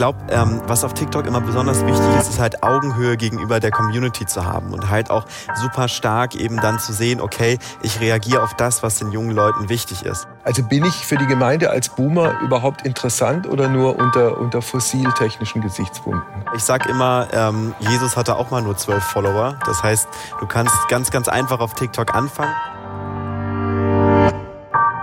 glaube, ähm, was auf TikTok immer besonders wichtig ist, ist halt Augenhöhe gegenüber der Community zu haben und halt auch super stark eben dann zu sehen, okay, ich reagiere auf das, was den jungen Leuten wichtig ist. Also bin ich für die Gemeinde als Boomer überhaupt interessant oder nur unter, unter fossiltechnischen Gesichtspunkten? Ich sag immer, ähm, Jesus hatte auch mal nur zwölf Follower. Das heißt, du kannst ganz, ganz einfach auf TikTok anfangen.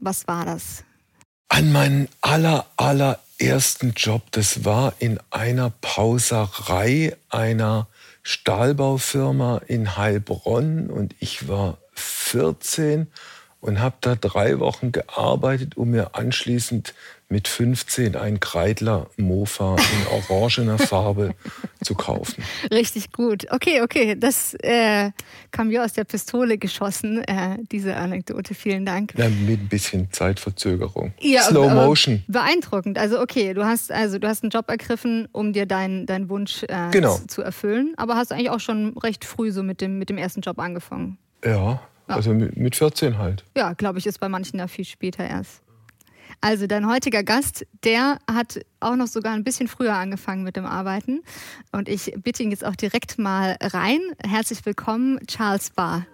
Was war das? An meinen aller, allerersten Job. Das war in einer Pauserei einer Stahlbaufirma in Heilbronn und ich war 14 und habe da drei Wochen gearbeitet, um mir anschließend mit 15 ein Kreidler Mofa in orangener Farbe zu kaufen. Richtig gut. Okay, okay, das äh, kam mir aus der Pistole geschossen, äh, diese Anekdote. Vielen Dank. Ja, mit ein bisschen Zeitverzögerung. Ja, Slow Motion. Beeindruckend. Also okay, du hast also du hast einen Job ergriffen, um dir deinen dein Wunsch äh, genau. zu, erfüllen, aber hast eigentlich auch schon recht früh so mit dem mit dem ersten Job angefangen. Ja, also mit 14 halt. Ja, glaube ich, ist bei manchen ja viel später erst. Also dein heutiger Gast, der hat auch noch sogar ein bisschen früher angefangen mit dem Arbeiten. Und ich bitte ihn jetzt auch direkt mal rein. Herzlich willkommen, Charles Barr.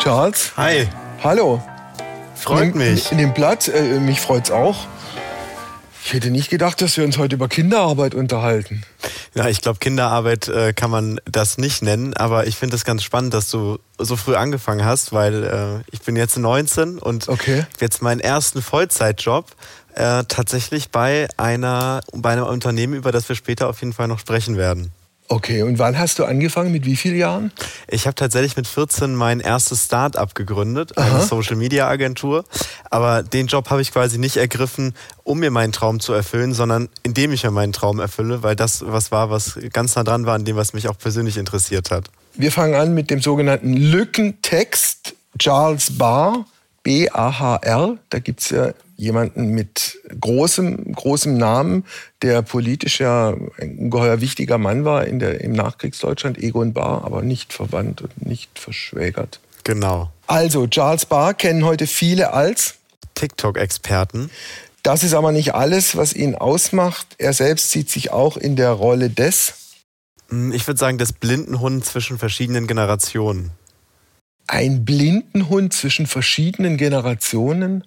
Charles. Hi. Hallo. Freut mich. In, dem Blatt, äh, mich freut's auch. Ich hätte nicht gedacht, dass wir uns heute über Kinderarbeit unterhalten. Ja, ich glaube, Kinderarbeit äh, kann man das nicht nennen, aber ich finde es ganz spannend, dass du so früh angefangen hast, weil äh, ich bin jetzt 19 und okay. jetzt meinen ersten Vollzeitjob äh, tatsächlich bei einer bei einem Unternehmen, über das wir später auf jeden Fall noch sprechen werden. Okay, und wann hast du angefangen? Mit wie vielen Jahren? Ich habe tatsächlich mit 14 mein erstes Start-up gegründet, eine Aha. Social-Media-Agentur. Aber den Job habe ich quasi nicht ergriffen, um mir meinen Traum zu erfüllen, sondern indem ich mir meinen Traum erfülle, weil das was war, was ganz nah dran war an dem, was mich auch persönlich interessiert hat. Wir fangen an mit dem sogenannten Lückentext. Charles Barr, B-A-H-R. Da gibt es ja jemanden mit großem, großem Namen, der politisch ja ein ungeheuer wichtiger Mann war in der, im Nachkriegsdeutschland, Egon Bahr, aber nicht verwandt und nicht verschwägert. Genau. Also, Charles Bahr kennen heute viele als TikTok-Experten. Das ist aber nicht alles, was ihn ausmacht. Er selbst sieht sich auch in der Rolle des. Hm, ich würde sagen, des Blindenhund zwischen verschiedenen Generationen. Ein Blindenhund zwischen verschiedenen Generationen?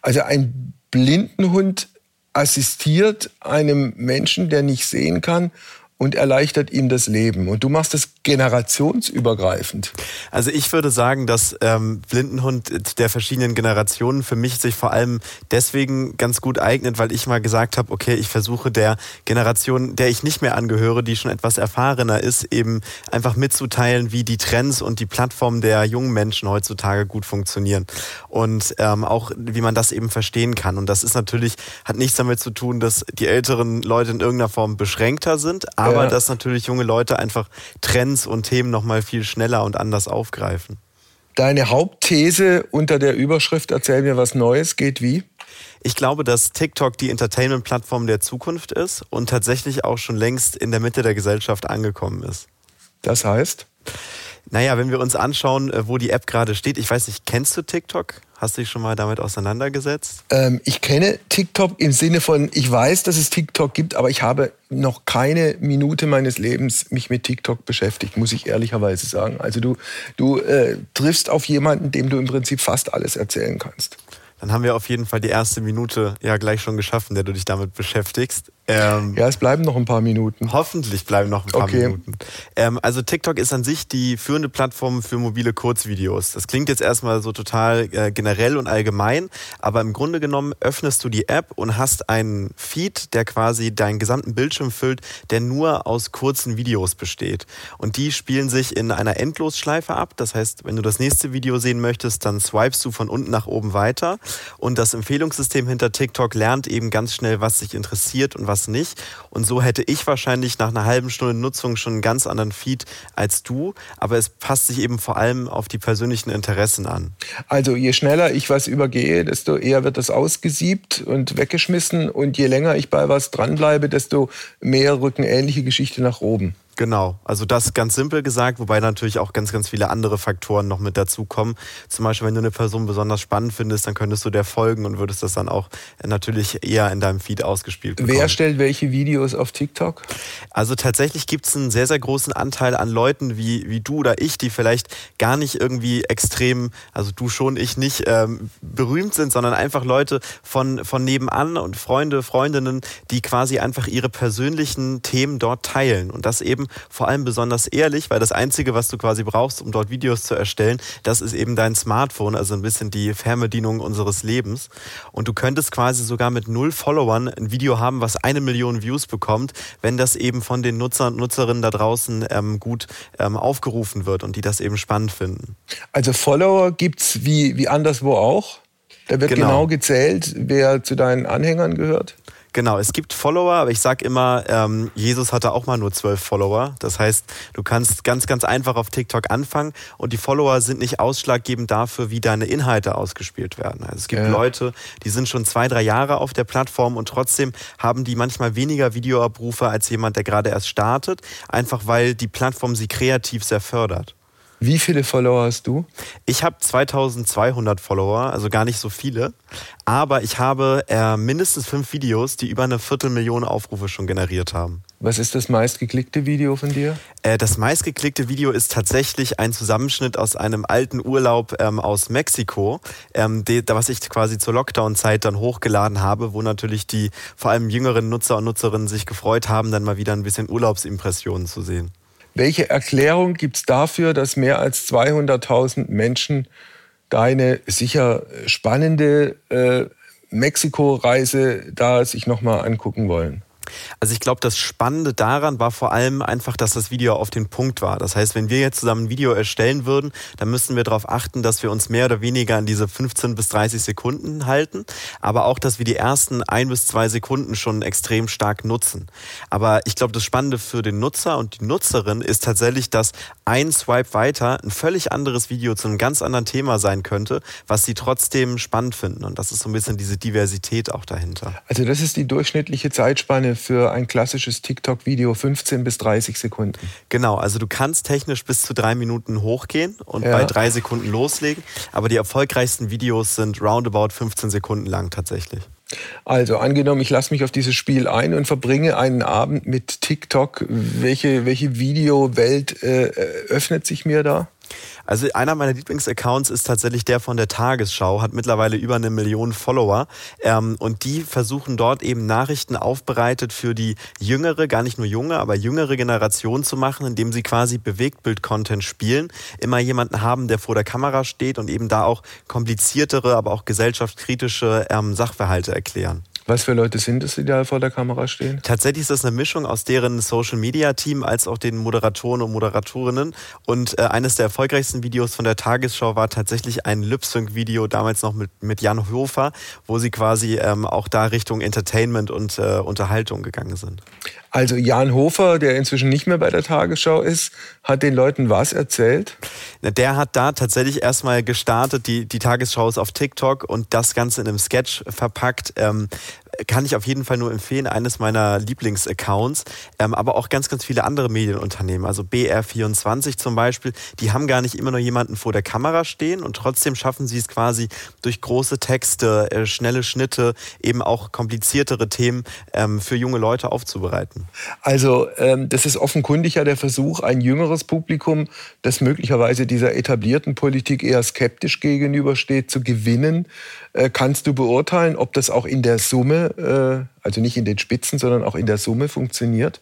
Also ein Blindenhund assistiert einem Menschen, der nicht sehen kann und erleichtert ihm das Leben. Und du machst das generationsübergreifend. Also ich würde sagen, dass ähm, Blindenhund der verschiedenen Generationen für mich sich vor allem deswegen ganz gut eignet, weil ich mal gesagt habe, okay, ich versuche der Generation, der ich nicht mehr angehöre, die schon etwas erfahrener ist, eben einfach mitzuteilen, wie die Trends und die Plattformen der jungen Menschen heutzutage gut funktionieren. Und ähm, auch, wie man das eben verstehen kann. Und das ist natürlich, hat nichts damit zu tun, dass die älteren Leute in irgendeiner Form beschränkter sind, aber ja. dass natürlich junge Leute einfach Trends und Themen noch mal viel schneller und anders aufgreifen. Deine Hauptthese unter der Überschrift Erzähl mir was Neues geht wie? Ich glaube, dass TikTok die Entertainment-Plattform der Zukunft ist und tatsächlich auch schon längst in der Mitte der Gesellschaft angekommen ist. Das heißt? Naja, wenn wir uns anschauen, äh, wo die App gerade steht, ich weiß nicht, kennst du TikTok? Hast du dich schon mal damit auseinandergesetzt? Ähm, ich kenne TikTok im Sinne von, ich weiß, dass es TikTok gibt, aber ich habe noch keine Minute meines Lebens mich mit TikTok beschäftigt, muss ich ehrlicherweise sagen. Also du, du äh, triffst auf jemanden, dem du im Prinzip fast alles erzählen kannst. Dann haben wir auf jeden Fall die erste Minute ja gleich schon geschaffen, der du dich damit beschäftigst. Ähm, ja, es bleiben noch ein paar Minuten. Hoffentlich bleiben noch ein paar okay. Minuten. Ähm, also TikTok ist an sich die führende Plattform für mobile Kurzvideos. Das klingt jetzt erstmal so total äh, generell und allgemein, aber im Grunde genommen öffnest du die App und hast einen Feed, der quasi deinen gesamten Bildschirm füllt, der nur aus kurzen Videos besteht. Und die spielen sich in einer Endlosschleife ab. Das heißt, wenn du das nächste Video sehen möchtest, dann swipest du von unten nach oben weiter. Und das Empfehlungssystem hinter TikTok lernt eben ganz schnell, was dich interessiert und was was nicht. Und so hätte ich wahrscheinlich nach einer halben Stunde Nutzung schon einen ganz anderen Feed als du. Aber es passt sich eben vor allem auf die persönlichen Interessen an. Also je schneller ich was übergehe, desto eher wird das ausgesiebt und weggeschmissen. Und je länger ich bei was dranbleibe, desto mehr rücken ähnliche Geschichte nach oben. Genau, also das ganz simpel gesagt, wobei natürlich auch ganz, ganz viele andere Faktoren noch mit dazukommen. Zum Beispiel, wenn du eine Person besonders spannend findest, dann könntest du der folgen und würdest das dann auch natürlich eher in deinem Feed ausgespielt bekommen. Wer stellt welche Videos auf TikTok? Also tatsächlich gibt es einen sehr, sehr großen Anteil an Leuten wie, wie du oder ich, die vielleicht gar nicht irgendwie extrem, also du schon, ich nicht, ähm, berühmt sind, sondern einfach Leute von, von nebenan und Freunde, Freundinnen, die quasi einfach ihre persönlichen Themen dort teilen und das eben vor allem besonders ehrlich, weil das Einzige, was du quasi brauchst, um dort Videos zu erstellen, das ist eben dein Smartphone, also ein bisschen die Fernbedienung unseres Lebens. Und du könntest quasi sogar mit null Followern ein Video haben, was eine Million Views bekommt, wenn das eben von den Nutzer und Nutzerinnen da draußen ähm, gut ähm, aufgerufen wird und die das eben spannend finden. Also Follower gibt's wie, wie anderswo auch? Da wird genau. genau gezählt, wer zu deinen Anhängern gehört? Genau, es gibt Follower, aber ich sage immer, ähm, Jesus hatte auch mal nur zwölf Follower. Das heißt, du kannst ganz, ganz einfach auf TikTok anfangen und die Follower sind nicht ausschlaggebend dafür, wie deine Inhalte ausgespielt werden. Also es gibt ja. Leute, die sind schon zwei, drei Jahre auf der Plattform und trotzdem haben die manchmal weniger Videoabrufe als jemand, der gerade erst startet, einfach weil die Plattform sie kreativ sehr fördert. Wie viele Follower hast du? Ich habe 2200 Follower, also gar nicht so viele. Aber ich habe äh, mindestens fünf Videos, die über eine Viertelmillion Aufrufe schon generiert haben. Was ist das meistgeklickte Video von dir? Äh, das meistgeklickte Video ist tatsächlich ein Zusammenschnitt aus einem alten Urlaub ähm, aus Mexiko, ähm, die, was ich quasi zur Lockdown-Zeit dann hochgeladen habe, wo natürlich die vor allem jüngeren Nutzer und Nutzerinnen sich gefreut haben, dann mal wieder ein bisschen Urlaubsimpressionen zu sehen. Welche Erklärung gibt es dafür, dass mehr als 200.000 Menschen deine sicher spannende äh, Mexiko-Reise da sich nochmal angucken wollen? Also ich glaube, das Spannende daran war vor allem einfach, dass das Video auf den Punkt war. Das heißt, wenn wir jetzt zusammen ein Video erstellen würden, dann müssten wir darauf achten, dass wir uns mehr oder weniger an diese 15 bis 30 Sekunden halten, aber auch, dass wir die ersten ein bis zwei Sekunden schon extrem stark nutzen. Aber ich glaube, das Spannende für den Nutzer und die Nutzerin ist tatsächlich, dass ein Swipe weiter ein völlig anderes Video zu einem ganz anderen Thema sein könnte, was sie trotzdem spannend finden. Und das ist so ein bisschen diese Diversität auch dahinter. Also das ist die durchschnittliche Zeitspanne für ein klassisches TikTok-Video 15 bis 30 Sekunden. Genau, also du kannst technisch bis zu drei Minuten hochgehen und ja. bei drei Sekunden loslegen, aber die erfolgreichsten Videos sind roundabout 15 Sekunden lang tatsächlich. Also angenommen, ich lasse mich auf dieses Spiel ein und verbringe einen Abend mit TikTok. Welche, welche Videowelt äh, öffnet sich mir da? Also einer meiner Lieblingsaccounts ist tatsächlich der von der Tagesschau, hat mittlerweile über eine Million Follower. Ähm, und die versuchen dort eben Nachrichten aufbereitet für die jüngere, gar nicht nur junge, aber jüngere Generation zu machen, indem sie quasi Bewegtbild-Content spielen. Immer jemanden haben, der vor der Kamera steht und eben da auch kompliziertere, aber auch gesellschaftskritische ähm, Sachverhalte erklären. Was für Leute sind es, die da vor der Kamera stehen? Tatsächlich ist das eine Mischung aus deren Social Media Team als auch den Moderatoren und Moderatorinnen. Und äh, eines der erfolgreichsten Videos von der Tagesschau war tatsächlich ein Lip-Sync-Video, damals noch mit, mit Jan Hofer, wo sie quasi ähm, auch da Richtung Entertainment und äh, Unterhaltung gegangen sind. Also Jan Hofer, der inzwischen nicht mehr bei der Tagesschau ist, hat den Leuten was erzählt? Der hat da tatsächlich erstmal gestartet, die, die Tagesschau ist auf TikTok und das Ganze in einem Sketch verpackt. Ähm, kann ich auf jeden Fall nur empfehlen, eines meiner Lieblingsaccounts, ähm, aber auch ganz, ganz viele andere Medienunternehmen, also BR24 zum Beispiel, die haben gar nicht immer nur jemanden vor der Kamera stehen und trotzdem schaffen sie es quasi durch große Texte, äh, schnelle Schnitte, eben auch kompliziertere Themen ähm, für junge Leute aufzubereiten. Also ähm, das ist offenkundig ja der Versuch, ein jüngeres Publikum, das möglicherweise dieser etablierten Politik eher skeptisch gegenübersteht, zu gewinnen. Äh, kannst du beurteilen, ob das auch in der Summe, äh, also nicht in den Spitzen, sondern auch in der Summe funktioniert?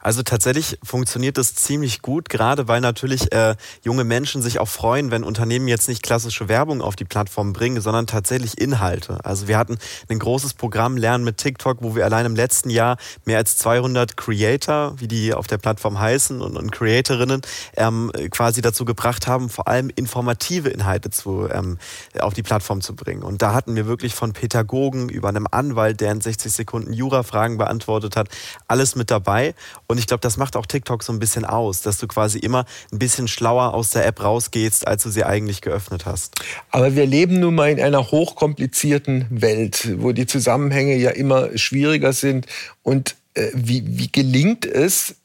Also tatsächlich funktioniert das ziemlich gut, gerade weil natürlich äh, junge Menschen sich auch freuen, wenn Unternehmen jetzt nicht klassische Werbung auf die Plattform bringen, sondern tatsächlich Inhalte. Also wir hatten ein großes Programm Lernen mit TikTok, wo wir allein im letzten Jahr mehr als 200 Creator, wie die auf der Plattform heißen, und, und Creatorinnen ähm, quasi dazu gebracht haben, vor allem informative Inhalte zu, ähm, auf die Plattform zu bringen. Und da hatten wir wirklich von Pädagogen über einem Anwalt, der in 60 Sekunden Sekunden Jura-Fragen beantwortet hat. Alles mit dabei. Und ich glaube, das macht auch TikTok so ein bisschen aus, dass du quasi immer ein bisschen schlauer aus der App rausgehst, als du sie eigentlich geöffnet hast. Aber wir leben nun mal in einer hochkomplizierten Welt, wo die Zusammenhänge ja immer schwieriger sind. Und äh, wie, wie gelingt es,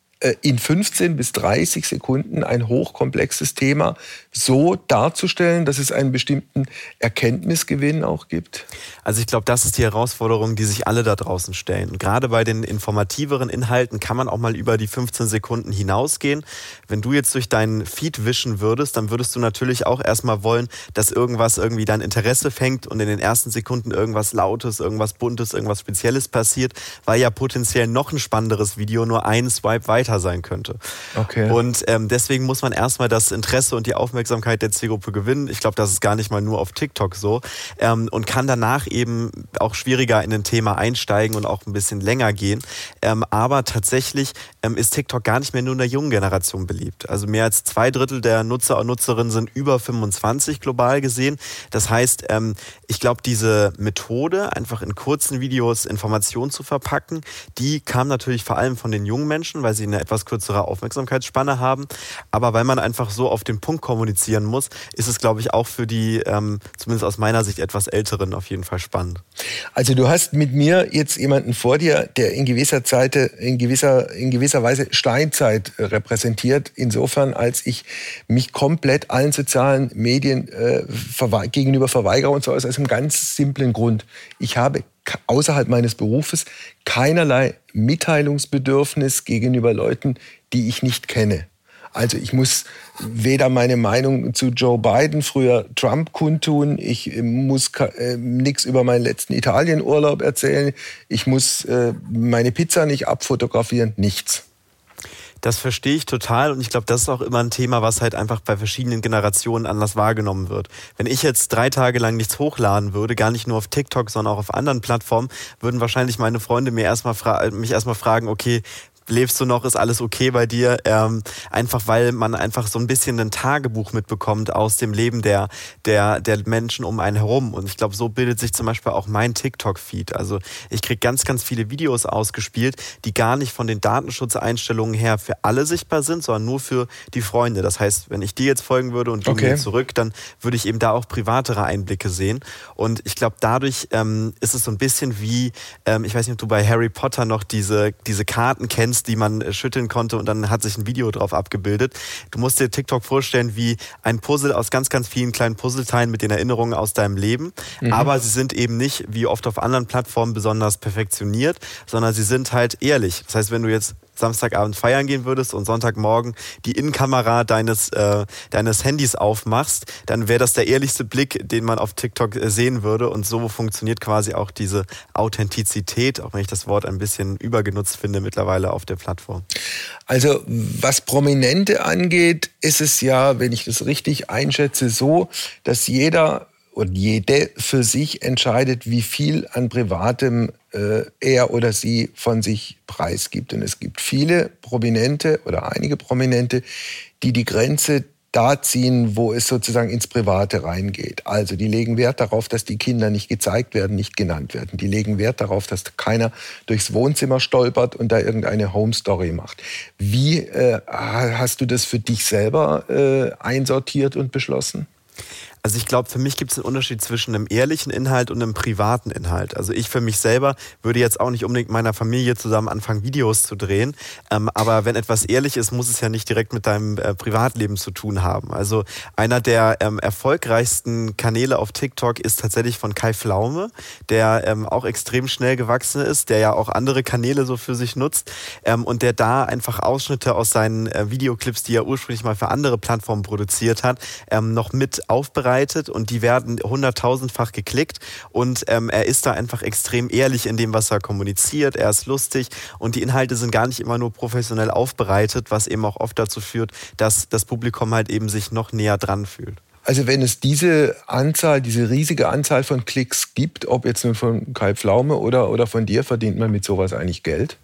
in 15 bis 30 Sekunden ein hochkomplexes Thema so darzustellen, dass es einen bestimmten Erkenntnisgewinn auch gibt? Also ich glaube, das ist die Herausforderung, die sich alle da draußen stellen. Und gerade bei den informativeren Inhalten kann man auch mal über die 15 Sekunden hinausgehen. Wenn du jetzt durch deinen Feed wischen würdest, dann würdest du natürlich auch erstmal wollen, dass irgendwas irgendwie dein Interesse fängt und in den ersten Sekunden irgendwas Lautes, irgendwas Buntes, irgendwas Spezielles passiert, weil ja potenziell noch ein spannenderes Video nur einen Swipe weiter Beta sein könnte. Okay. Und ähm, deswegen muss man erstmal das Interesse und die Aufmerksamkeit der Zielgruppe gewinnen. Ich glaube, das ist gar nicht mal nur auf TikTok so. Ähm, und kann danach eben auch schwieriger in ein Thema einsteigen und auch ein bisschen länger gehen. Ähm, aber tatsächlich ähm, ist TikTok gar nicht mehr nur in der jungen Generation beliebt. Also mehr als zwei Drittel der Nutzer und Nutzerinnen sind über 25 global gesehen. Das heißt, ähm, ich glaube, diese Methode, einfach in kurzen Videos Informationen zu verpacken, die kam natürlich vor allem von den jungen Menschen, weil sie eine etwas kürzere Aufmerksamkeitsspanne haben. Aber weil man einfach so auf den Punkt kommunizieren muss, ist es, glaube ich, auch für die, ähm, zumindest aus meiner Sicht, etwas Älteren auf jeden Fall spannend. Also du hast mit mir jetzt jemanden vor dir, der in gewisser Zeit, in gewisser, in gewisser Weise Steinzeit repräsentiert, insofern als ich mich komplett allen sozialen Medien äh, verwe gegenüber verweigere und zwar aus einem ganz simplen Grund. Ich habe außerhalb meines Berufes keinerlei Mitteilungsbedürfnis gegenüber Leuten, die ich nicht kenne. Also ich muss weder meine Meinung zu Joe Biden, früher Trump, kundtun. Ich äh, muss äh, nichts über meinen letzten Italienurlaub erzählen. Ich muss äh, meine Pizza nicht abfotografieren. Nichts. Das verstehe ich total und ich glaube, das ist auch immer ein Thema, was halt einfach bei verschiedenen Generationen anders wahrgenommen wird. Wenn ich jetzt drei Tage lang nichts hochladen würde, gar nicht nur auf TikTok, sondern auch auf anderen Plattformen, würden wahrscheinlich meine Freunde mir erstmal mich erstmal fragen, okay, lebst du noch, ist alles okay bei dir? Ähm, einfach weil man einfach so ein bisschen ein Tagebuch mitbekommt aus dem Leben der, der, der Menschen um einen herum. Und ich glaube, so bildet sich zum Beispiel auch mein TikTok-Feed. Also ich kriege ganz, ganz viele Videos ausgespielt, die gar nicht von den Datenschutzeinstellungen her für alle sichtbar sind, sondern nur für die Freunde. Das heißt, wenn ich dir jetzt folgen würde und du okay. mir zurück, dann würde ich eben da auch privatere Einblicke sehen. Und ich glaube, dadurch ähm, ist es so ein bisschen wie, ähm, ich weiß nicht, ob du bei Harry Potter noch diese, diese Karten kennst, Buttons, die man äh, schütteln konnte und dann hat sich ein Video drauf abgebildet. Du musst dir TikTok vorstellen wie ein Puzzle aus ganz, ganz vielen kleinen Puzzleteilen mit den Erinnerungen aus deinem Leben. Mhm. Aber sie sind eben nicht wie oft auf anderen Plattformen besonders perfektioniert, sondern sie sind halt ehrlich. Das heißt, wenn du jetzt Samstagabend feiern gehen würdest und Sonntagmorgen die Innenkamera deines, äh, deines Handys aufmachst, dann wäre das der ehrlichste Blick, den man auf TikTok äh, sehen würde. Und so funktioniert quasi auch diese Authentizität, auch wenn ich das Wort ein bisschen übergenutzt finde mittlerweile auf der Plattform. Also was Prominente angeht, ist es ja, wenn ich das richtig einschätze, so, dass jeder und jede für sich entscheidet, wie viel an Privatem äh, er oder sie von sich preisgibt. Und es gibt viele Prominente oder einige Prominente, die die Grenze da ziehen, wo es sozusagen ins Private reingeht. Also die legen Wert darauf, dass die Kinder nicht gezeigt werden, nicht genannt werden. Die legen Wert darauf, dass keiner durchs Wohnzimmer stolpert und da irgendeine Home Story macht. Wie äh, hast du das für dich selber äh, einsortiert und beschlossen? Also ich glaube, für mich gibt es einen Unterschied zwischen einem ehrlichen Inhalt und einem privaten Inhalt. Also ich für mich selber würde jetzt auch nicht unbedingt meiner Familie zusammen anfangen, Videos zu drehen. Ähm, aber wenn etwas ehrlich ist, muss es ja nicht direkt mit deinem äh, Privatleben zu tun haben. Also einer der ähm, erfolgreichsten Kanäle auf TikTok ist tatsächlich von Kai Flaume, der ähm, auch extrem schnell gewachsen ist, der ja auch andere Kanäle so für sich nutzt ähm, und der da einfach Ausschnitte aus seinen äh, Videoclips, die er ursprünglich mal für andere Plattformen produziert hat, ähm, noch mit aufbereitet vorbereitet und die werden hunderttausendfach geklickt und ähm, er ist da einfach extrem ehrlich in dem, was er kommuniziert. Er ist lustig und die Inhalte sind gar nicht immer nur professionell aufbereitet, was eben auch oft dazu führt, dass das Publikum halt eben sich noch näher dran fühlt. Also wenn es diese Anzahl, diese riesige Anzahl von Klicks gibt, ob jetzt nun von Kai Pflaume oder, oder von dir, verdient man mit sowas eigentlich Geld?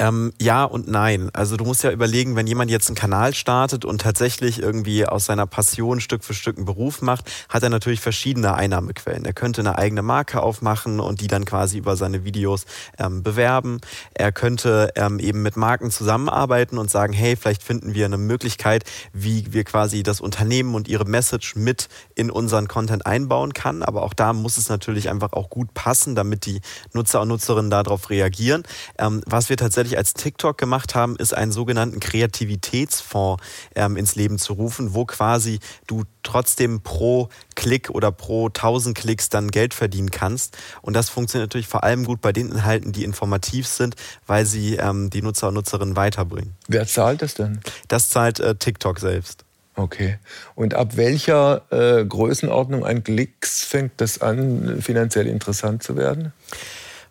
Ähm, ja und nein. Also du musst ja überlegen, wenn jemand jetzt einen Kanal startet und tatsächlich irgendwie aus seiner Passion Stück für Stück einen Beruf macht, hat er natürlich verschiedene Einnahmequellen. Er könnte eine eigene Marke aufmachen und die dann quasi über seine Videos ähm, bewerben. Er könnte ähm, eben mit Marken zusammenarbeiten und sagen, hey, vielleicht finden wir eine Möglichkeit, wie wir quasi das Unternehmen und ihre Message mit in unseren Content einbauen kann. Aber auch da muss es natürlich einfach auch gut passen, damit die Nutzer und Nutzerinnen darauf reagieren. Ähm, was wir tatsächlich als TikTok gemacht haben, ist einen sogenannten Kreativitätsfonds ähm, ins Leben zu rufen, wo quasi du trotzdem pro Klick oder pro 1000 Klicks dann Geld verdienen kannst. Und das funktioniert natürlich vor allem gut bei den Inhalten, die informativ sind, weil sie ähm, die Nutzer und Nutzerinnen weiterbringen. Wer zahlt das denn? Das zahlt äh, TikTok selbst. Okay. Und ab welcher äh, Größenordnung an Klicks fängt das an, finanziell interessant zu werden?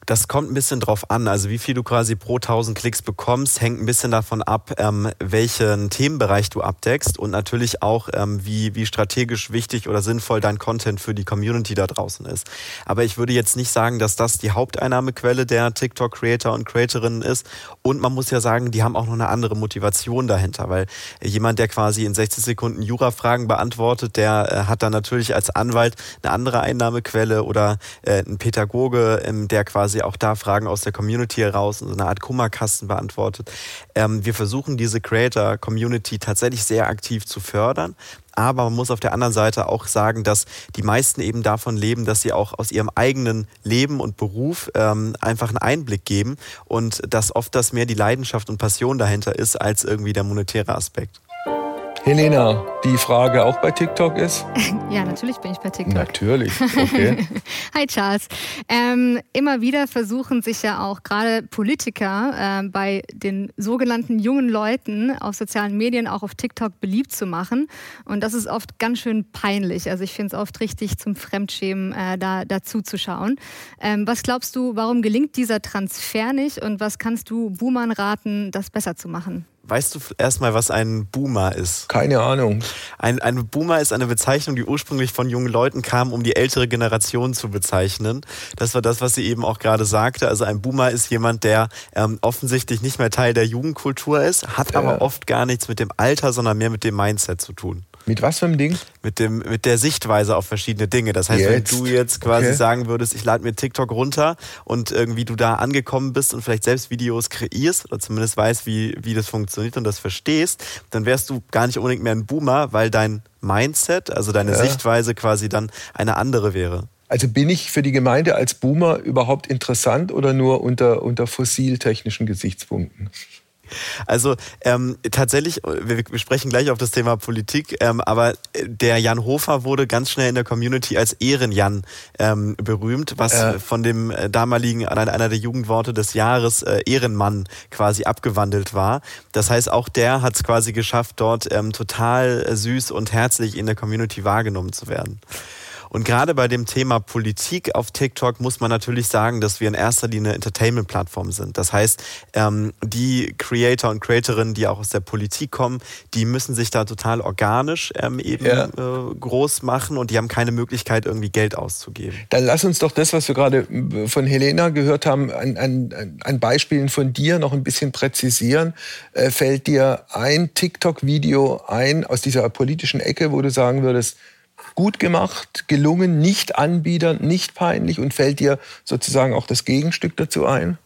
Das kommt ein bisschen drauf an. Also wie viel du quasi pro 1000 Klicks bekommst, hängt ein bisschen davon ab, ähm, welchen Themenbereich du abdeckst und natürlich auch, ähm, wie, wie strategisch wichtig oder sinnvoll dein Content für die Community da draußen ist. Aber ich würde jetzt nicht sagen, dass das die Haupteinnahmequelle der TikTok-Creator und Creatorinnen ist. Und man muss ja sagen, die haben auch noch eine andere Motivation dahinter, weil jemand, der quasi in 60 Sekunden Jura-Fragen beantwortet, der äh, hat dann natürlich als Anwalt eine andere Einnahmequelle oder äh, ein Pädagoge, ähm, der quasi quasi auch da Fragen aus der Community heraus und so eine Art Kummerkasten beantwortet. Ähm, wir versuchen diese Creator-Community tatsächlich sehr aktiv zu fördern. Aber man muss auf der anderen Seite auch sagen, dass die meisten eben davon leben, dass sie auch aus ihrem eigenen Leben und Beruf ähm, einfach einen Einblick geben und dass oft das mehr die Leidenschaft und Passion dahinter ist als irgendwie der monetäre Aspekt. Helena, die Frage auch bei TikTok ist? ja, natürlich bin ich bei TikTok. Natürlich, okay. Hi Charles. Ähm, immer wieder versuchen sich ja auch gerade Politiker äh, bei den sogenannten jungen Leuten auf sozialen Medien, auch auf TikTok beliebt zu machen. Und das ist oft ganz schön peinlich. Also ich finde es oft richtig zum Fremdschämen, äh, da dazu zu schauen. Ähm, was glaubst du, warum gelingt dieser Transfer nicht und was kannst du Boomern raten, das besser zu machen? Weißt du erstmal, was ein Boomer ist? Keine Ahnung. Ein, ein Boomer ist eine Bezeichnung, die ursprünglich von jungen Leuten kam, um die ältere Generation zu bezeichnen. Das war das, was sie eben auch gerade sagte. Also ein Boomer ist jemand, der ähm, offensichtlich nicht mehr Teil der Jugendkultur ist, hat ja. aber oft gar nichts mit dem Alter, sondern mehr mit dem Mindset zu tun. Mit was für einem Ding? Mit, dem, mit der Sichtweise auf verschiedene Dinge. Das heißt, jetzt? wenn du jetzt quasi okay. sagen würdest, ich lade mir TikTok runter und irgendwie du da angekommen bist und vielleicht selbst Videos kreierst oder zumindest weißt, wie, wie das funktioniert und das verstehst, dann wärst du gar nicht unbedingt mehr ein Boomer, weil dein Mindset, also deine ja. Sichtweise quasi dann eine andere wäre. Also bin ich für die Gemeinde als Boomer überhaupt interessant oder nur unter, unter fossiltechnischen Gesichtspunkten? Also ähm, tatsächlich, wir, wir sprechen gleich auf das Thema Politik, ähm, aber der Jan Hofer wurde ganz schnell in der Community als Ehrenjan ähm, berühmt, was äh. von dem äh, damaligen, einer, einer der Jugendworte des Jahres, äh, Ehrenmann quasi abgewandelt war. Das heißt, auch der hat es quasi geschafft, dort ähm, total süß und herzlich in der Community wahrgenommen zu werden. Und gerade bei dem Thema Politik auf TikTok muss man natürlich sagen, dass wir in erster Linie Entertainment-Plattform sind. Das heißt, ähm, die Creator und Creatorinnen, die auch aus der Politik kommen, die müssen sich da total organisch ähm, eben ja. äh, groß machen und die haben keine Möglichkeit, irgendwie Geld auszugeben. Dann lass uns doch das, was wir gerade äh, von Helena gehört haben, an, an, an Beispielen von dir noch ein bisschen präzisieren. Äh, fällt dir ein TikTok-Video ein aus dieser politischen Ecke, wo du sagen würdest, gut gemacht, gelungen, nicht anbiedernd, nicht peinlich und fällt dir sozusagen auch das Gegenstück dazu ein?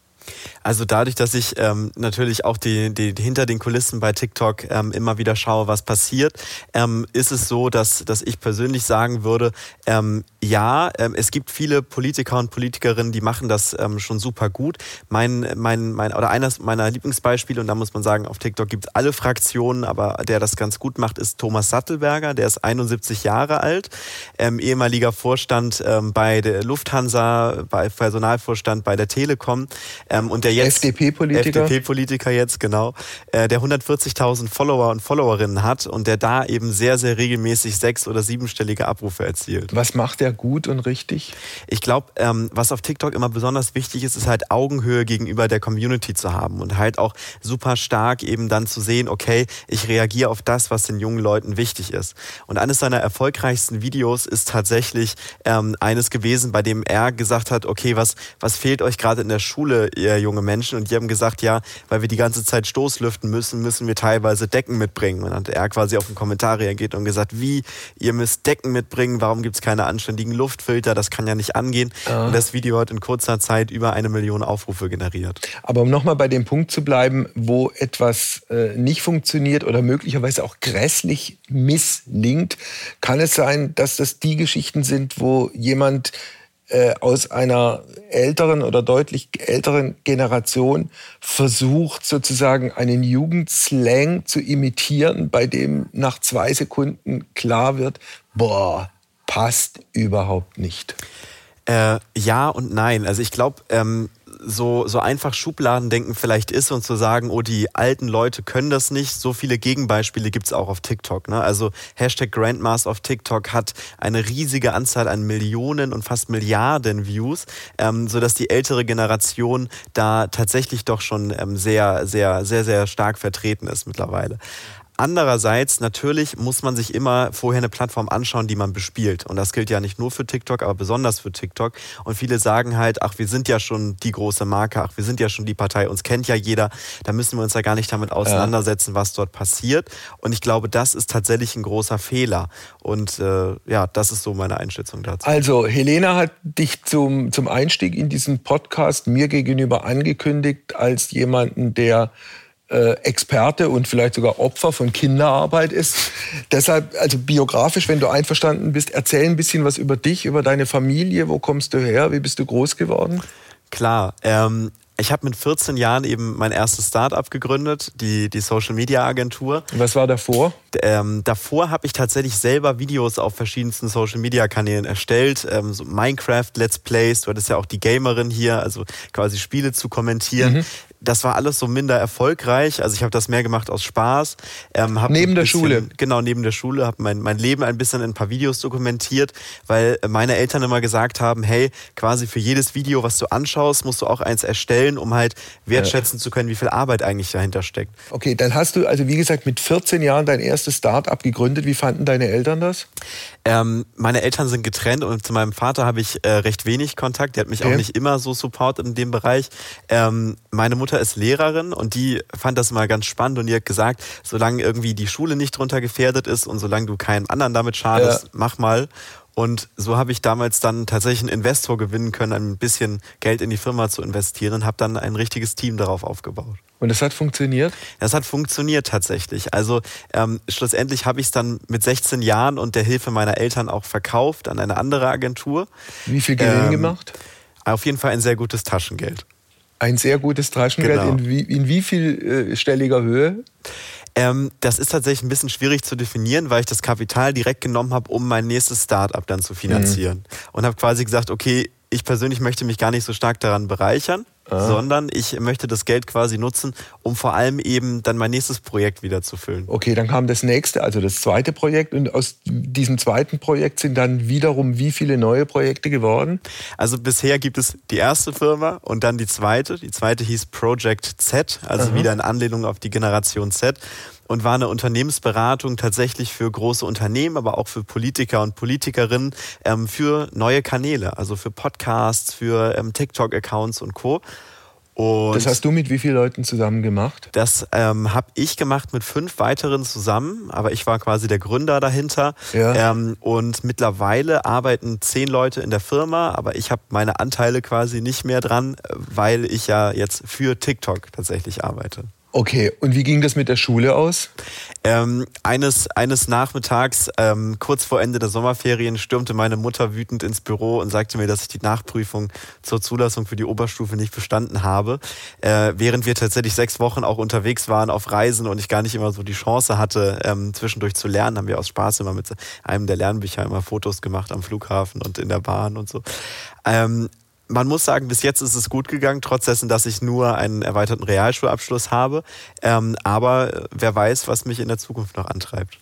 Also dadurch, dass ich ähm, natürlich auch die, die, hinter den Kulissen bei TikTok ähm, immer wieder schaue, was passiert, ähm, ist es so, dass, dass ich persönlich sagen würde, ähm, ja, ähm, es gibt viele Politiker und Politikerinnen, die machen das ähm, schon super gut. Mein, mein, mein, oder eines meiner Lieblingsbeispiele, und da muss man sagen, auf TikTok gibt es alle Fraktionen, aber der das ganz gut macht, ist Thomas Sattelberger, der ist 71 Jahre alt, ähm, ehemaliger Vorstand ähm, bei der Lufthansa, bei Personalvorstand bei der Telekom ähm, und der jetzt FDP-Politiker. FDP-Politiker jetzt, genau. Äh, der 140.000 Follower und Followerinnen hat und der da eben sehr, sehr regelmäßig sechs- oder siebenstellige Abrufe erzielt. Was macht er gut und richtig? Ich glaube, ähm, was auf TikTok immer besonders wichtig ist, ist halt Augenhöhe gegenüber der Community zu haben und halt auch super stark eben dann zu sehen, okay, ich reagiere auf das, was den jungen Leuten wichtig ist. Und eines seiner erfolgreichsten Videos ist tatsächlich ähm, eines gewesen, bei dem er gesagt hat, okay, was, was fehlt euch gerade in der Schule, ihr junge von Menschen und die haben gesagt, ja, weil wir die ganze Zeit Stoßlüften müssen, müssen wir teilweise Decken mitbringen. Und dann hat er quasi auf den Kommentar reagiert und gesagt, wie, ihr müsst Decken mitbringen, warum gibt es keine anständigen Luftfilter, das kann ja nicht angehen. Ah. Und das Video hat in kurzer Zeit über eine Million Aufrufe generiert. Aber um nochmal bei dem Punkt zu bleiben, wo etwas äh, nicht funktioniert oder möglicherweise auch grässlich misslingt, kann es sein, dass das die Geschichten sind, wo jemand äh, aus einer älteren oder deutlich älteren Generation versucht, sozusagen einen Jugendslang zu imitieren, bei dem nach zwei Sekunden klar wird, boah, passt überhaupt nicht. Äh, ja und nein. Also ich glaube, ähm, so, so einfach Schubladendenken vielleicht ist und zu sagen, oh, die alten Leute können das nicht. So viele Gegenbeispiele gibt's auch auf TikTok. Ne? Also Hashtag Grandmas auf TikTok hat eine riesige Anzahl an Millionen und fast Milliarden Views, ähm, sodass die ältere Generation da tatsächlich doch schon ähm, sehr, sehr, sehr, sehr stark vertreten ist mittlerweile. Andererseits, natürlich muss man sich immer vorher eine Plattform anschauen, die man bespielt. Und das gilt ja nicht nur für TikTok, aber besonders für TikTok. Und viele sagen halt, ach, wir sind ja schon die große Marke, ach, wir sind ja schon die Partei, uns kennt ja jeder, da müssen wir uns ja gar nicht damit auseinandersetzen, was dort passiert. Und ich glaube, das ist tatsächlich ein großer Fehler. Und äh, ja, das ist so meine Einschätzung dazu. Also, Helena hat dich zum, zum Einstieg in diesen Podcast mir gegenüber angekündigt als jemanden, der Experte und vielleicht sogar Opfer von Kinderarbeit ist. Deshalb, also biografisch, wenn du einverstanden bist, erzähl ein bisschen was über dich, über deine Familie. Wo kommst du her? Wie bist du groß geworden? Klar. Ähm, ich habe mit 14 Jahren eben mein erstes Startup gegründet, die, die Social Media Agentur. Was war davor? Ähm, davor habe ich tatsächlich selber Videos auf verschiedensten Social Media Kanälen erstellt. Ähm, so Minecraft, Let's Plays, du hattest ja auch die Gamerin hier, also quasi Spiele zu kommentieren. Mhm das war alles so minder erfolgreich. Also ich habe das mehr gemacht aus Spaß. Ähm, neben der bisschen, Schule? Genau, neben der Schule. Habe mein, mein Leben ein bisschen in ein paar Videos dokumentiert, weil meine Eltern immer gesagt haben, hey, quasi für jedes Video, was du anschaust, musst du auch eins erstellen, um halt wertschätzen ja. zu können, wie viel Arbeit eigentlich dahinter steckt. Okay, dann hast du also wie gesagt mit 14 Jahren dein erstes Start-up gegründet. Wie fanden deine Eltern das? Ähm, meine Eltern sind getrennt und zu meinem Vater habe ich äh, recht wenig Kontakt. Der hat mich okay. auch nicht immer so supportet in dem Bereich. Ähm, meine Mutter ist Lehrerin und die fand das immer ganz spannend und die hat gesagt, solange irgendwie die Schule nicht drunter gefährdet ist und solange du keinen anderen damit schadest, ja. mach mal. Und so habe ich damals dann tatsächlich einen Investor gewinnen können, ein bisschen Geld in die Firma zu investieren und habe dann ein richtiges Team darauf aufgebaut. Und das hat funktioniert? Das hat funktioniert tatsächlich. Also ähm, schlussendlich habe ich es dann mit 16 Jahren und der Hilfe meiner Eltern auch verkauft an eine andere Agentur. Wie viel Gewinn ähm, gemacht? Auf jeden Fall ein sehr gutes Taschengeld. Ein sehr gutes Taschengeld. Genau. In, wie, in wie viel äh, stelliger Höhe? Ähm, das ist tatsächlich ein bisschen schwierig zu definieren, weil ich das Kapital direkt genommen habe, um mein nächstes Startup dann zu finanzieren. Mhm. Und habe quasi gesagt, okay, ich persönlich möchte mich gar nicht so stark daran bereichern, ah. sondern ich möchte das Geld quasi nutzen, um vor allem eben dann mein nächstes Projekt wieder zu füllen. Okay, dann kam das nächste, also das zweite Projekt und aus diesem zweiten Projekt sind dann wiederum wie viele neue Projekte geworden? Also bisher gibt es die erste Firma und dann die zweite. Die zweite hieß Project Z, also Aha. wieder in Anlehnung auf die Generation Z und war eine Unternehmensberatung tatsächlich für große Unternehmen, aber auch für Politiker und Politikerinnen ähm, für neue Kanäle, also für Podcasts, für ähm, TikTok-Accounts und Co. Und das hast du mit wie vielen Leuten zusammen gemacht? Das ähm, habe ich gemacht mit fünf weiteren zusammen, aber ich war quasi der Gründer dahinter. Ja. Ähm, und mittlerweile arbeiten zehn Leute in der Firma, aber ich habe meine Anteile quasi nicht mehr dran, weil ich ja jetzt für TikTok tatsächlich arbeite. Okay, und wie ging das mit der Schule aus? Ähm, eines, eines Nachmittags, ähm, kurz vor Ende der Sommerferien, stürmte meine Mutter wütend ins Büro und sagte mir, dass ich die Nachprüfung zur Zulassung für die Oberstufe nicht bestanden habe. Äh, während wir tatsächlich sechs Wochen auch unterwegs waren auf Reisen und ich gar nicht immer so die Chance hatte, ähm, zwischendurch zu lernen, haben wir aus Spaß immer mit einem der Lernbücher immer Fotos gemacht am Flughafen und in der Bahn und so. Ähm, man muss sagen, bis jetzt ist es gut gegangen, trotz dessen, dass ich nur einen erweiterten Realschulabschluss habe. Ähm, aber wer weiß, was mich in der Zukunft noch antreibt.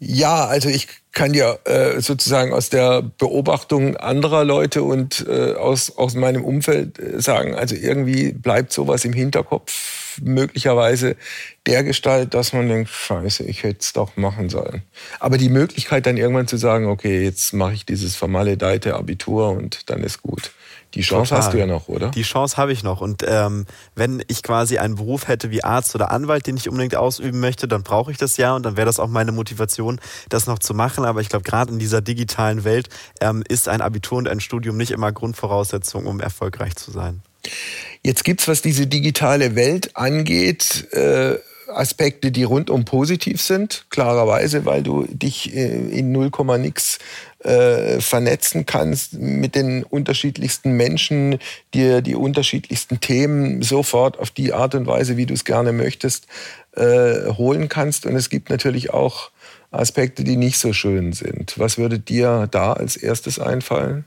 Ja, also ich kann dir äh, sozusagen aus der Beobachtung anderer Leute und äh, aus, aus meinem Umfeld äh, sagen, also irgendwie bleibt sowas im Hinterkopf möglicherweise der Gestalt, dass man denkt, scheiße, ich hätte es doch machen sollen. Aber die Möglichkeit dann irgendwann zu sagen, okay, jetzt mache ich dieses vermaledeite Abitur und dann ist gut Die Chance Total. hast du ja noch, oder? Die Chance habe ich noch. Und ähm, wenn ich quasi einen Beruf hätte wie Arzt oder Anwalt, den ich unbedingt ausüben möchte, dann brauche ich das ja und dann wäre das auch meine Motivation, das noch zu machen. Aber ich glaube, gerade in dieser digitalen Welt ähm, ist ein Abitur und ein Studium nicht immer Grundvoraussetzung, um erfolgreich zu sein. Jetzt gibt es, was diese digitale Welt angeht, äh, Aspekte, die rundum positiv sind, klarerweise, weil du dich äh, in 0, nix äh, vernetzen kannst mit den unterschiedlichsten Menschen, dir die unterschiedlichsten Themen sofort auf die Art und Weise, wie du es gerne möchtest, äh, holen kannst. Und es gibt natürlich auch Aspekte, die nicht so schön sind. Was würde dir da als erstes einfallen?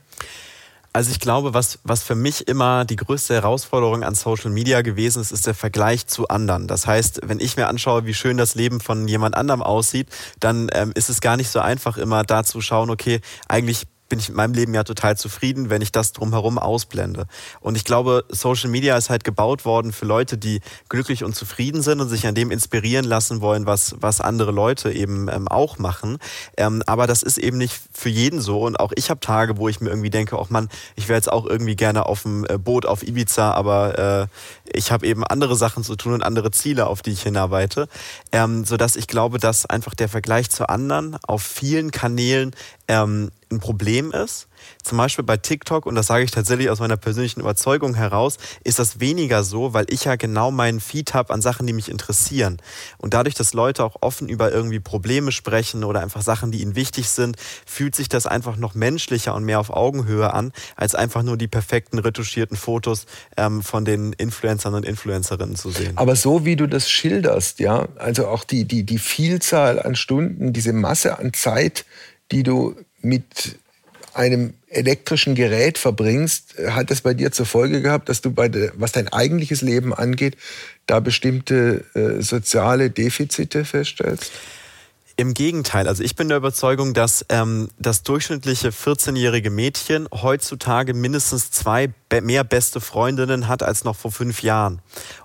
Also ich glaube, was, was für mich immer die größte Herausforderung an Social Media gewesen ist, ist der Vergleich zu anderen. Das heißt, wenn ich mir anschaue, wie schön das Leben von jemand anderem aussieht, dann ähm, ist es gar nicht so einfach immer da zu schauen, okay, eigentlich bin ich mit meinem Leben ja total zufrieden, wenn ich das drumherum ausblende. Und ich glaube, Social Media ist halt gebaut worden für Leute, die glücklich und zufrieden sind und sich an dem inspirieren lassen wollen, was, was andere Leute eben ähm, auch machen. Ähm, aber das ist eben nicht für jeden so. Und auch ich habe Tage, wo ich mir irgendwie denke, ach man, ich wäre jetzt auch irgendwie gerne auf dem äh, Boot auf Ibiza, aber äh, ich habe eben andere Sachen zu tun und andere Ziele, auf die ich hinarbeite. Ähm, sodass ich glaube, dass einfach der Vergleich zu anderen auf vielen Kanälen ähm, ein Problem ist. Zum Beispiel bei TikTok, und das sage ich tatsächlich aus meiner persönlichen Überzeugung heraus, ist das weniger so, weil ich ja genau meinen Feed habe an Sachen, die mich interessieren. Und dadurch, dass Leute auch offen über irgendwie Probleme sprechen oder einfach Sachen, die ihnen wichtig sind, fühlt sich das einfach noch menschlicher und mehr auf Augenhöhe an, als einfach nur die perfekten retuschierten Fotos ähm, von den Influencern und Influencerinnen zu sehen. Aber so wie du das schilderst, ja, also auch die, die, die Vielzahl an Stunden, diese Masse an Zeit, die du mit einem elektrischen Gerät verbringst, hat das bei dir zur Folge gehabt, dass du bei der, was dein eigentliches Leben angeht, da bestimmte äh, soziale Defizite feststellst? Im Gegenteil, also ich bin der Überzeugung, dass ähm, das durchschnittliche 14-jährige Mädchen heutzutage mindestens zwei mehr beste Freundinnen hat als noch vor fünf Jahren.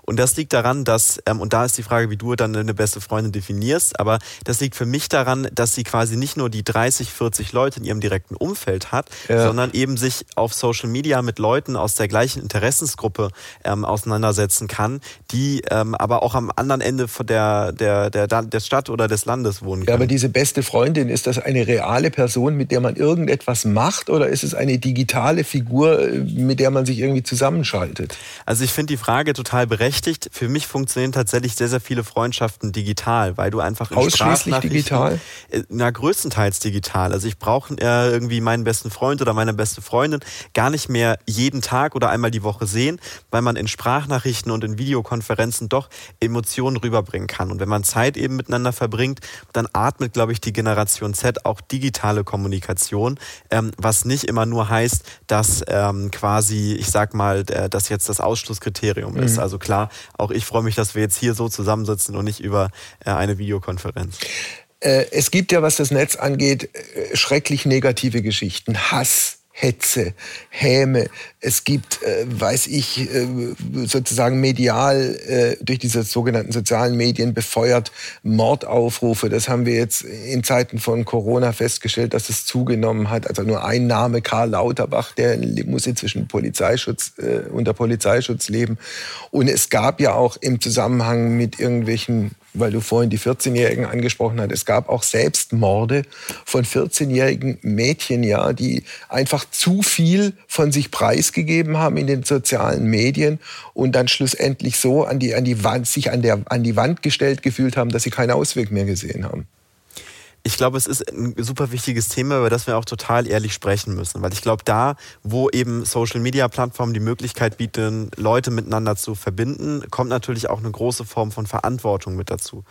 Und das liegt daran, dass, ähm, und da ist die Frage, wie du dann eine beste Freundin definierst, aber das liegt für mich daran, dass sie quasi nicht nur die 30, 40 Leute in ihrem direkten Umfeld hat, ja. sondern eben sich auf Social Media mit Leuten aus der gleichen Interessensgruppe ähm, auseinandersetzen kann, die ähm, aber auch am anderen Ende der, der, der, der Stadt oder des Landes wohnen können. Ja, aber diese beste Freundin, ist das eine reale Person, mit der man irgendetwas macht oder ist es eine digitale Figur, äh, mit der man sich irgendwie zusammenschaltet? Also ich finde die Frage total berechtigt. Für mich funktionieren tatsächlich sehr, sehr viele Freundschaften digital, weil du einfach in Ausschließlich digital? Äh, na, größtenteils digital. Also ich brauche äh, irgendwie meinen besten Freund oder meine beste Freundin gar nicht mehr jeden Tag oder einmal die Woche sehen, weil man in Sprachnachrichten und in Videokonferenzen doch Emotionen rüberbringen kann. Und wenn man Zeit eben miteinander verbringt, dann atmet, glaube ich, die Generation Z auch digitale Kommunikation, ähm, was nicht immer nur heißt, dass ähm, quasi ich sag mal, das jetzt das Ausschlusskriterium ist. Mhm. Also klar, auch ich freue mich, dass wir jetzt hier so zusammensitzen und nicht über äh, eine Videokonferenz. Äh, es gibt ja, was das Netz angeht, äh, schrecklich negative Geschichten. Hass, Hetze, Häme. Es gibt, äh, weiß ich, äh, sozusagen medial äh, durch diese sogenannten sozialen Medien befeuert Mordaufrufe. Das haben wir jetzt in Zeiten von Corona festgestellt, dass es zugenommen hat. Also nur ein Name, Karl Lauterbach, der muss inzwischen Polizeischutz, äh, unter Polizeischutz leben. Und es gab ja auch im Zusammenhang mit irgendwelchen weil du vorhin die 14-Jährigen angesprochen hast. Es gab auch Selbstmorde von 14-jährigen Mädchen, ja, die einfach zu viel von sich preisgegeben haben in den sozialen Medien und dann schlussendlich so an die, an die Wand, sich an, der, an die Wand gestellt gefühlt haben, dass sie keinen Ausweg mehr gesehen haben ich glaube, es ist ein super wichtiges Thema, über das wir auch total ehrlich sprechen müssen. Weil ich glaube, da, wo eben Social-Media-Plattformen die Möglichkeit bieten, Leute miteinander zu verbinden, kommt natürlich auch eine große Form von Verantwortung mit dazu.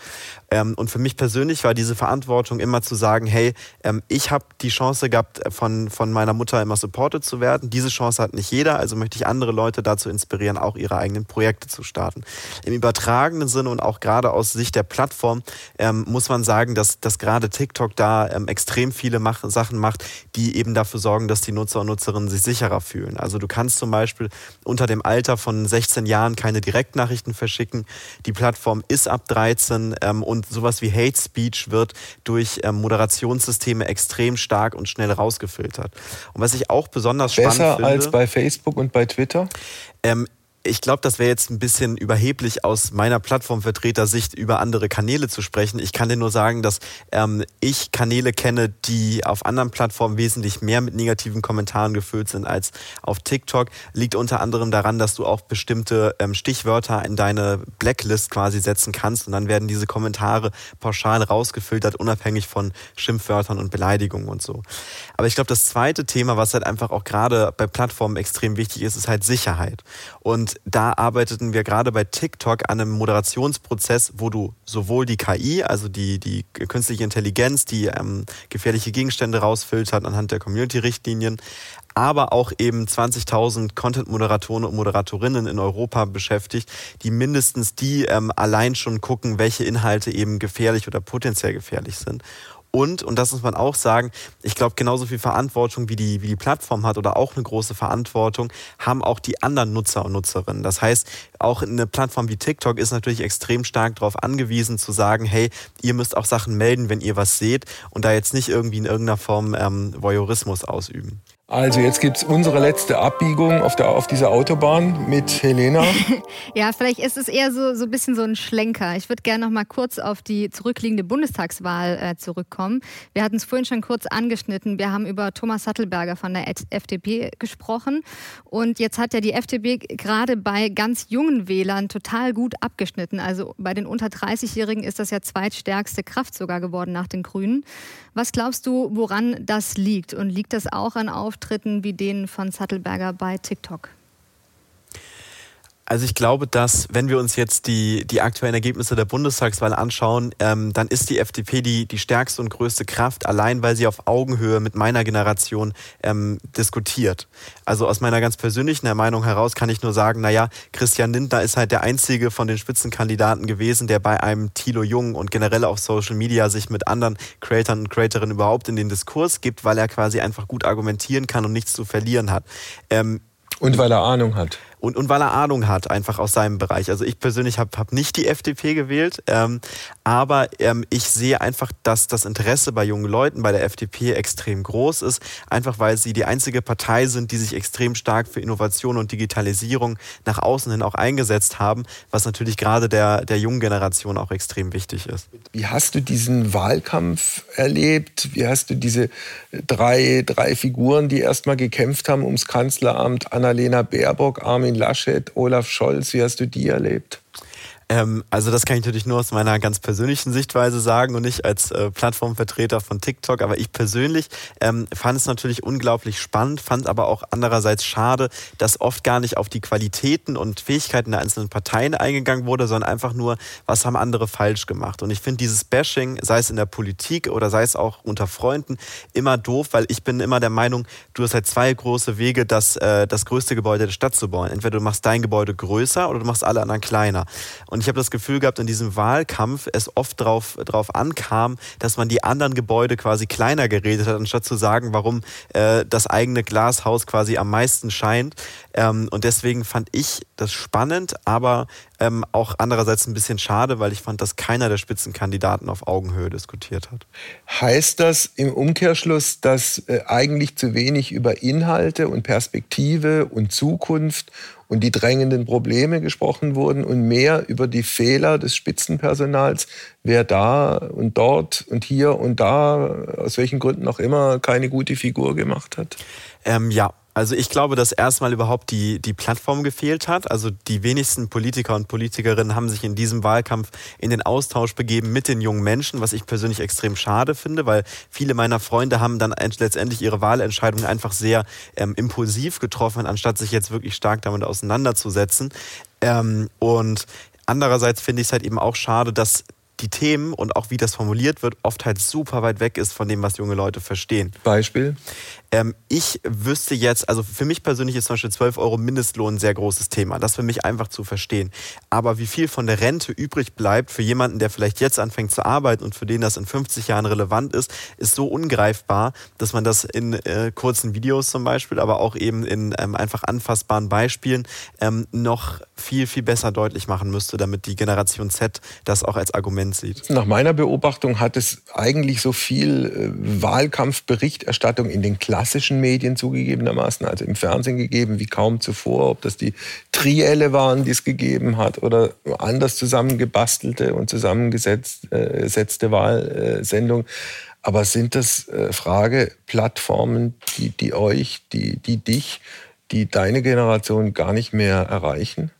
Ähm, und für mich persönlich war diese Verantwortung immer zu sagen, hey, ähm, ich habe die Chance gehabt, von, von meiner Mutter immer supported zu werden. Diese Chance hat nicht jeder, also möchte ich andere Leute dazu inspirieren, auch ihre eigenen Projekte zu starten. Im übertragenen Sinne und auch gerade aus Sicht der Plattform ähm, muss man sagen, dass, dass gerade TikTok da ähm, extrem viele mach Sachen macht, die eben dafür sorgen, dass die Nutzer und Nutzerinnen sich sicherer fühlen. Also du kannst zum Beispiel unter dem Alter von 16 Jahren keine Direktnachrichten verschicken. Die Plattform ist ab 13 ähm, und sowas wie Hate Speech wird durch ähm, Moderationssysteme extrem stark und schnell rausgefiltert. Und was ich auch besonders Besser spannend finde... Besser als bei Facebook und bei Twitter? Ähm, ich glaube, das wäre jetzt ein bisschen überheblich aus meiner Plattformvertretersicht über andere Kanäle zu sprechen. Ich kann dir nur sagen, dass ähm, ich Kanäle kenne, die auf anderen Plattformen wesentlich mehr mit negativen Kommentaren gefüllt sind als auf TikTok. Liegt unter anderem daran, dass du auch bestimmte ähm, Stichwörter in deine Blacklist quasi setzen kannst und dann werden diese Kommentare pauschal rausgefiltert, unabhängig von Schimpfwörtern und Beleidigungen und so. Aber ich glaube, das zweite Thema, was halt einfach auch gerade bei Plattformen extrem wichtig ist, ist halt Sicherheit. Und da arbeiteten wir gerade bei TikTok an einem Moderationsprozess, wo du sowohl die KI, also die, die künstliche Intelligenz, die ähm, gefährliche Gegenstände rausfiltert anhand der Community-Richtlinien, aber auch eben 20.000 Content-Moderatoren und Moderatorinnen in Europa beschäftigt, die mindestens die ähm, allein schon gucken, welche Inhalte eben gefährlich oder potenziell gefährlich sind. Und, und das muss man auch sagen, ich glaube, genauso viel Verantwortung wie die, wie die Plattform hat oder auch eine große Verantwortung, haben auch die anderen Nutzer und Nutzerinnen. Das heißt, auch eine Plattform wie TikTok ist natürlich extrem stark darauf angewiesen zu sagen, hey, ihr müsst auch Sachen melden, wenn ihr was seht und da jetzt nicht irgendwie in irgendeiner Form ähm, Voyeurismus ausüben. Also jetzt gibt es unsere letzte Abbiegung auf, der, auf dieser Autobahn mit Helena. ja, vielleicht ist es eher so, so ein bisschen so ein Schlenker. Ich würde gerne noch mal kurz auf die zurückliegende Bundestagswahl äh, zurückkommen. Wir hatten es vorhin schon kurz angeschnitten. Wir haben über Thomas Sattelberger von der FDP gesprochen. Und jetzt hat ja die FDP gerade bei ganz jungen Wählern total gut abgeschnitten. Also bei den unter 30-Jährigen ist das ja zweitstärkste Kraft sogar geworden nach den Grünen. Was glaubst du, woran das liegt? Und liegt das auch an Auftritten wie denen von Sattelberger bei TikTok? Also ich glaube, dass wenn wir uns jetzt die, die aktuellen Ergebnisse der Bundestagswahl anschauen, ähm, dann ist die FDP die, die stärkste und größte Kraft, allein weil sie auf Augenhöhe mit meiner Generation ähm, diskutiert. Also aus meiner ganz persönlichen Meinung heraus kann ich nur sagen, naja, Christian Lindner ist halt der einzige von den Spitzenkandidaten gewesen, der bei einem Thilo Jung und generell auf Social Media sich mit anderen Creatoren und Creatorinnen überhaupt in den Diskurs gibt, weil er quasi einfach gut argumentieren kann und nichts zu verlieren hat. Ähm, und weil er Ahnung hat und, und weil er Ahnung hat, einfach aus seinem Bereich. Also ich persönlich habe hab nicht die FDP gewählt, ähm, aber ähm, ich sehe einfach, dass das Interesse bei jungen Leuten bei der FDP extrem groß ist, einfach weil sie die einzige Partei sind, die sich extrem stark für Innovation und Digitalisierung nach außen hin auch eingesetzt haben, was natürlich gerade der, der jungen Generation auch extrem wichtig ist. Wie hast du diesen Wahlkampf erlebt? Wie hast du diese drei, drei Figuren, die erstmal gekämpft haben ums Kanzleramt, Annalena Baerbock, Armin Armin Laschet, Olaf Scholz, wie hast du die erlebt? Ähm, also das kann ich natürlich nur aus meiner ganz persönlichen Sichtweise sagen und nicht als äh, Plattformvertreter von TikTok. Aber ich persönlich ähm, fand es natürlich unglaublich spannend, fand aber auch andererseits schade, dass oft gar nicht auf die Qualitäten und Fähigkeiten der einzelnen Parteien eingegangen wurde, sondern einfach nur, was haben andere falsch gemacht. Und ich finde dieses Bashing, sei es in der Politik oder sei es auch unter Freunden, immer doof, weil ich bin immer der Meinung, du hast halt zwei große Wege, das, äh, das größte Gebäude der Stadt zu bauen. Entweder du machst dein Gebäude größer oder du machst alle anderen kleiner. Und ich habe das Gefühl gehabt, in diesem Wahlkampf es oft darauf drauf ankam, dass man die anderen Gebäude quasi kleiner geredet hat, anstatt zu sagen, warum äh, das eigene Glashaus quasi am meisten scheint. Ähm, und deswegen fand ich das spannend, aber ähm, auch andererseits ein bisschen schade, weil ich fand, dass keiner der Spitzenkandidaten auf Augenhöhe diskutiert hat. Heißt das im Umkehrschluss, dass äh, eigentlich zu wenig über Inhalte und Perspektive und Zukunft und die drängenden Probleme gesprochen wurden und mehr über die Fehler des Spitzenpersonals, wer da und dort und hier und da, aus welchen Gründen auch immer, keine gute Figur gemacht hat? Ähm, ja, also ich glaube, dass erstmal überhaupt die, die Plattform gefehlt hat. Also die wenigsten Politiker und Politikerinnen haben sich in diesem Wahlkampf in den Austausch begeben mit den jungen Menschen, was ich persönlich extrem schade finde, weil viele meiner Freunde haben dann letztendlich ihre Wahlentscheidungen einfach sehr ähm, impulsiv getroffen, anstatt sich jetzt wirklich stark damit auseinanderzusetzen. Ähm, und andererseits finde ich es halt eben auch schade, dass die Themen und auch wie das formuliert wird, oft halt super weit weg ist von dem, was junge Leute verstehen. Beispiel? Ähm, ich wüsste jetzt, also für mich persönlich ist zum Beispiel 12 Euro Mindestlohn ein sehr großes Thema. Das für mich einfach zu verstehen. Aber wie viel von der Rente übrig bleibt für jemanden, der vielleicht jetzt anfängt zu arbeiten und für den das in 50 Jahren relevant ist, ist so ungreifbar, dass man das in äh, kurzen Videos zum Beispiel, aber auch eben in ähm, einfach anfassbaren Beispielen ähm, noch viel, viel besser deutlich machen müsste, damit die Generation Z das auch als Argument sieht. Nach meiner Beobachtung hat es eigentlich so viel äh, Wahlkampfberichterstattung in den klassischen Medien zugegebenermaßen, also im Fernsehen gegeben, wie kaum zuvor, ob das die Trielle waren, die es gegeben hat, oder anders zusammengebastelte und zusammengesetzte äh, Wahlsendung. Aber sind das äh, Frageplattformen, die, die euch, die, die dich, die deine Generation gar nicht mehr erreichen?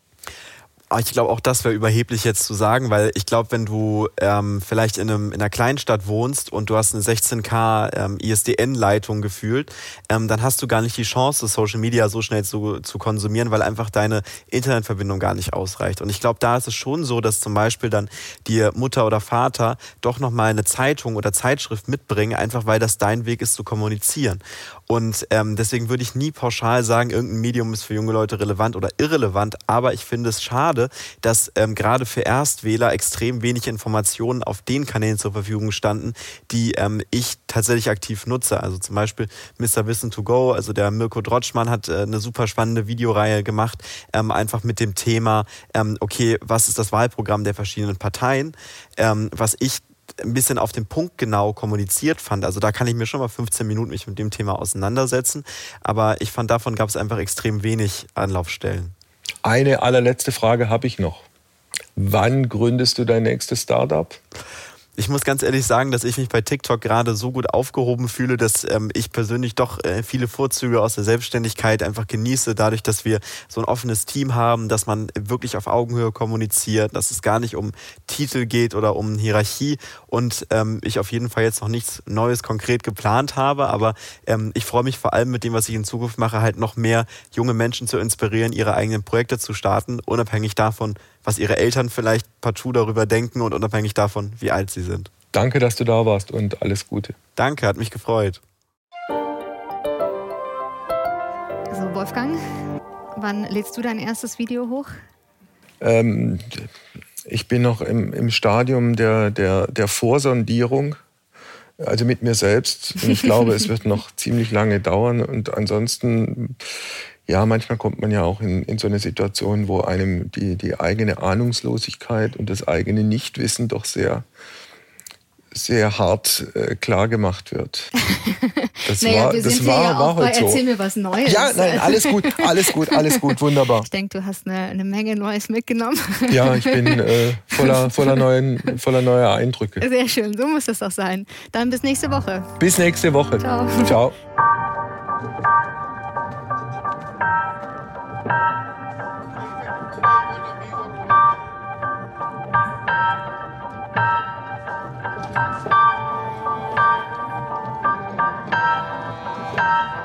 Ah, ich glaube, auch das wäre überheblich jetzt zu sagen, weil ich glaube, wenn du ähm, vielleicht in, einem, in einer Kleinstadt wohnst und du hast eine 16K ähm, ISDN-Leitung gefühlt, ähm, dann hast du gar nicht die Chance, Social Media so schnell zu, zu konsumieren, weil einfach deine Internetverbindung gar nicht ausreicht. Und ich glaube, da ist es schon so, dass zum Beispiel dann dir Mutter oder Vater doch nochmal eine Zeitung oder Zeitschrift mitbringen, einfach weil das dein Weg ist zu kommunizieren. Und ähm, deswegen würde ich nie pauschal sagen, irgendein Medium ist für junge Leute relevant oder irrelevant. Aber ich finde es schade, dass ähm, gerade für Erstwähler extrem wenig Informationen auf den Kanälen zur Verfügung standen, die ähm, ich tatsächlich aktiv nutze. Also zum Beispiel Mr. Wissen to Go, also der Mirko Drotschmann hat äh, eine super spannende Videoreihe gemacht, ähm, einfach mit dem Thema, ähm, okay, was ist das Wahlprogramm der verschiedenen Parteien? Ähm, was ich ein bisschen auf den Punkt genau kommuniziert fand. Also da kann ich mir schon mal 15 Minuten mich mit dem Thema auseinandersetzen. Aber ich fand, davon gab es einfach extrem wenig Anlaufstellen. Eine allerletzte Frage habe ich noch. Wann gründest du dein nächstes Startup? Ich muss ganz ehrlich sagen, dass ich mich bei TikTok gerade so gut aufgehoben fühle, dass ähm, ich persönlich doch äh, viele Vorzüge aus der Selbstständigkeit einfach genieße, dadurch, dass wir so ein offenes Team haben, dass man wirklich auf Augenhöhe kommuniziert, dass es gar nicht um Titel geht oder um Hierarchie und ähm, ich auf jeden Fall jetzt noch nichts Neues konkret geplant habe, aber ähm, ich freue mich vor allem mit dem, was ich in Zukunft mache, halt noch mehr junge Menschen zu inspirieren, ihre eigenen Projekte zu starten, unabhängig davon, was ihre Eltern vielleicht partout darüber denken und unabhängig davon, wie alt sie sind. Danke, dass du da warst und alles Gute. Danke, hat mich gefreut. So, Wolfgang, wann lädst du dein erstes Video hoch? Ähm, ich bin noch im, im Stadium der, der, der Vorsondierung, also mit mir selbst. Und ich glaube, es wird noch ziemlich lange dauern. Und ansonsten ja, manchmal kommt man ja auch in, in so eine Situation, wo einem die, die eigene Ahnungslosigkeit und das eigene Nichtwissen doch sehr, sehr hart äh, klar gemacht wird. Das naja, war, wir das sind war, ja war bei so. Erzähl mir was Neues. Ja, nein, alles gut, alles gut, alles gut, wunderbar. Ich denke, du hast eine, eine Menge Neues mitgenommen. Ja, ich bin äh, voller, voller, neuen, voller neuer Eindrücke. Sehr schön, so muss das auch sein. Dann bis nächste Woche. Bis nächste Woche. Ciao. Ciao. Thank you.